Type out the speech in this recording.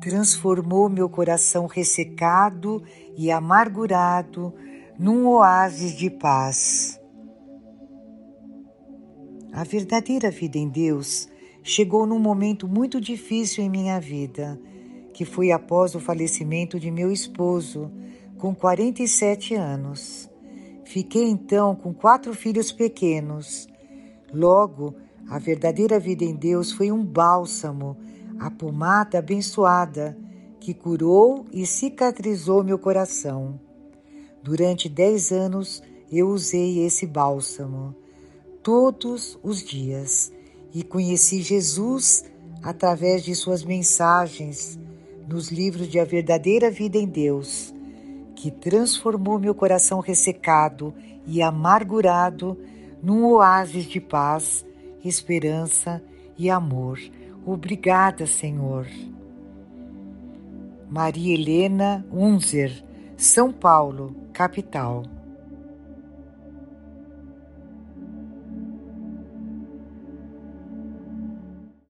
transformou meu coração ressecado e amargurado num oásis de paz. A verdadeira vida em Deus chegou num momento muito difícil em minha vida, que foi após o falecimento de meu esposo, com 47 anos. Fiquei então com quatro filhos pequenos. Logo, a verdadeira vida em Deus foi um bálsamo, a pomada abençoada, que curou e cicatrizou meu coração. Durante dez anos eu usei esse bálsamo todos os dias e conheci Jesus através de suas mensagens nos livros de A Verdadeira Vida em Deus, que transformou meu coração ressecado e amargurado num oásis de paz, esperança e amor. Obrigada, Senhor. Maria Helena Unzer, São Paulo, capital.